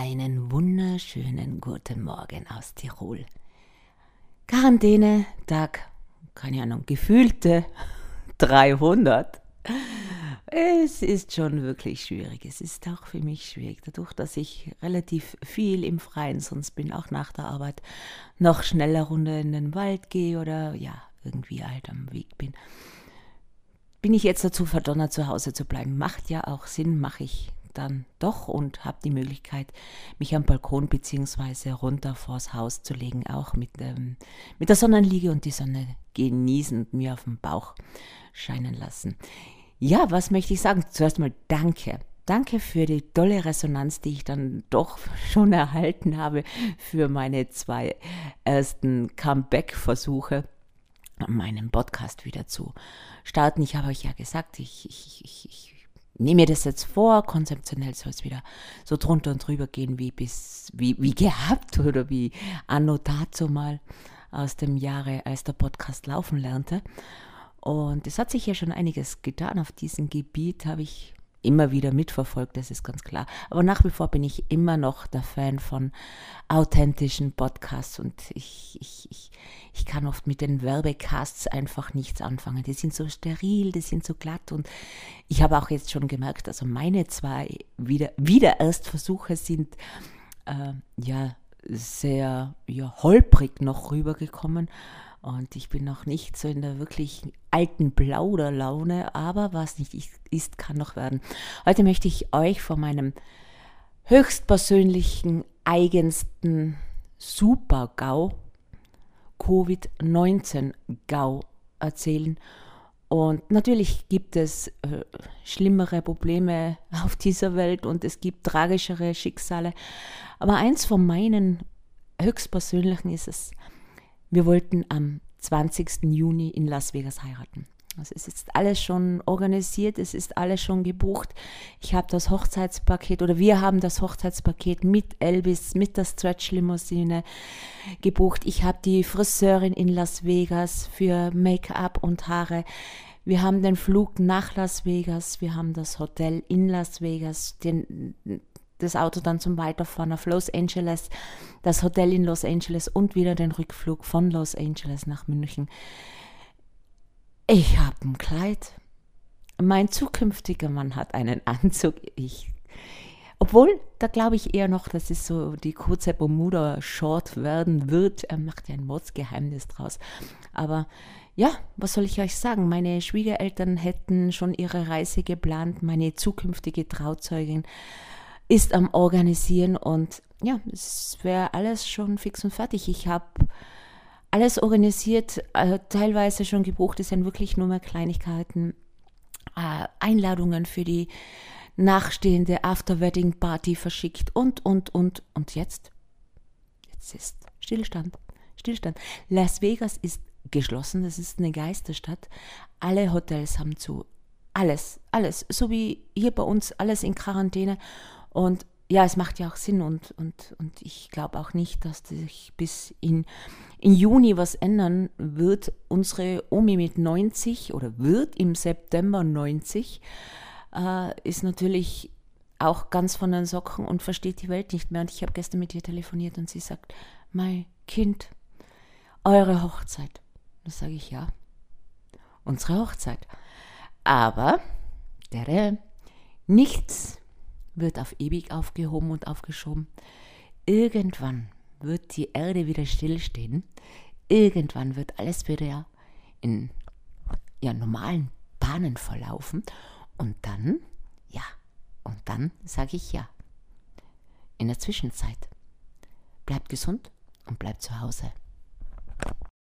Einen wunderschönen guten Morgen aus Tirol. Quarantäne, Tag, keine Ahnung, gefühlte 300. Es ist schon wirklich schwierig. Es ist auch für mich schwierig, dadurch, dass ich relativ viel im Freien sonst bin, auch nach der Arbeit, noch schneller runter in den Wald gehe oder ja, irgendwie halt am Weg bin. Bin ich jetzt dazu verdonnert, zu Hause zu bleiben? Macht ja auch Sinn, mache ich dann doch und habe die Möglichkeit, mich am Balkon bzw. runter vors Haus zu legen, auch mit, ähm, mit der Sonnenliege und die Sonne genießen und mir auf den Bauch scheinen lassen. Ja, was möchte ich sagen? Zuerst mal danke. Danke für die tolle Resonanz, die ich dann doch schon erhalten habe für meine zwei ersten Comeback-Versuche meinen Podcast wieder zu starten. Ich habe euch ja gesagt, ich, ich, ich, ich nehme mir das jetzt vor, konzeptionell soll es wieder so drunter und drüber gehen wie bis, wie, wie gehabt oder wie anno dazu mal aus dem Jahre, als der Podcast laufen lernte. Und es hat sich ja schon einiges getan auf diesem Gebiet, habe ich immer wieder mitverfolgt, das ist ganz klar. Aber nach wie vor bin ich immer noch der Fan von authentischen Podcasts und ich, ich, ich, kann oft mit den Werbecasts einfach nichts anfangen. Die sind so steril, die sind so glatt und ich habe auch jetzt schon gemerkt, also meine zwei wieder, wieder Erstversuche sind äh, ja sehr ja, holprig noch rübergekommen. Und ich bin noch nicht so in der wirklich alten Plauderlaune, aber was nicht ist, kann noch werden. Heute möchte ich euch von meinem höchstpersönlichen, eigensten Super-GAU, Covid-19-GAU erzählen. Und natürlich gibt es äh, schlimmere Probleme auf dieser Welt und es gibt tragischere Schicksale. Aber eins von meinen höchstpersönlichen ist es, wir wollten am 20. Juni in Las Vegas heiraten. Es ist alles schon organisiert, es ist alles schon gebucht. Ich habe das Hochzeitspaket oder wir haben das Hochzeitspaket mit Elvis, mit der Stretch-Limousine gebucht. Ich habe die Friseurin in Las Vegas für Make-up und Haare. Wir haben den Flug nach Las Vegas, wir haben das Hotel in Las Vegas, den, das Auto dann zum Weiterfahren auf Los Angeles, das Hotel in Los Angeles und wieder den Rückflug von Los Angeles nach München. Ich habe ein Kleid. Mein zukünftiger Mann hat einen Anzug. Ich, obwohl, da glaube ich eher noch, dass es so die kurze Bermuda-Short werden wird. Er macht ja ein Mordsgeheimnis draus. Aber ja, was soll ich euch sagen? Meine Schwiegereltern hätten schon ihre Reise geplant, meine zukünftige Trauzeugin ist am Organisieren und ja, es wäre alles schon fix und fertig. Ich habe alles organisiert, äh, teilweise schon gebucht, es sind wirklich nur mehr Kleinigkeiten, äh, Einladungen für die nachstehende After-Wedding-Party verschickt und, und, und, und jetzt? Jetzt ist Stillstand. Stillstand. Las Vegas ist geschlossen, das ist eine Geisterstadt. Alle Hotels haben zu. Alles, alles. So wie hier bei uns, alles in Quarantäne. Und ja, es macht ja auch Sinn und, und, und ich glaube auch nicht, dass sich bis in, in Juni was ändern wird. Unsere Omi mit 90 oder wird im September 90, äh, ist natürlich auch ganz von den Socken und versteht die Welt nicht mehr. Und ich habe gestern mit ihr telefoniert und sie sagt, mein Kind, eure Hochzeit. Da sage ich ja, unsere Hochzeit. Aber, der, nichts wird auf ewig aufgehoben und aufgeschoben. Irgendwann wird die Erde wieder stillstehen. Irgendwann wird alles wieder in ja, normalen Bahnen verlaufen. Und dann, ja, und dann sage ich ja. In der Zwischenzeit, bleibt gesund und bleibt zu Hause.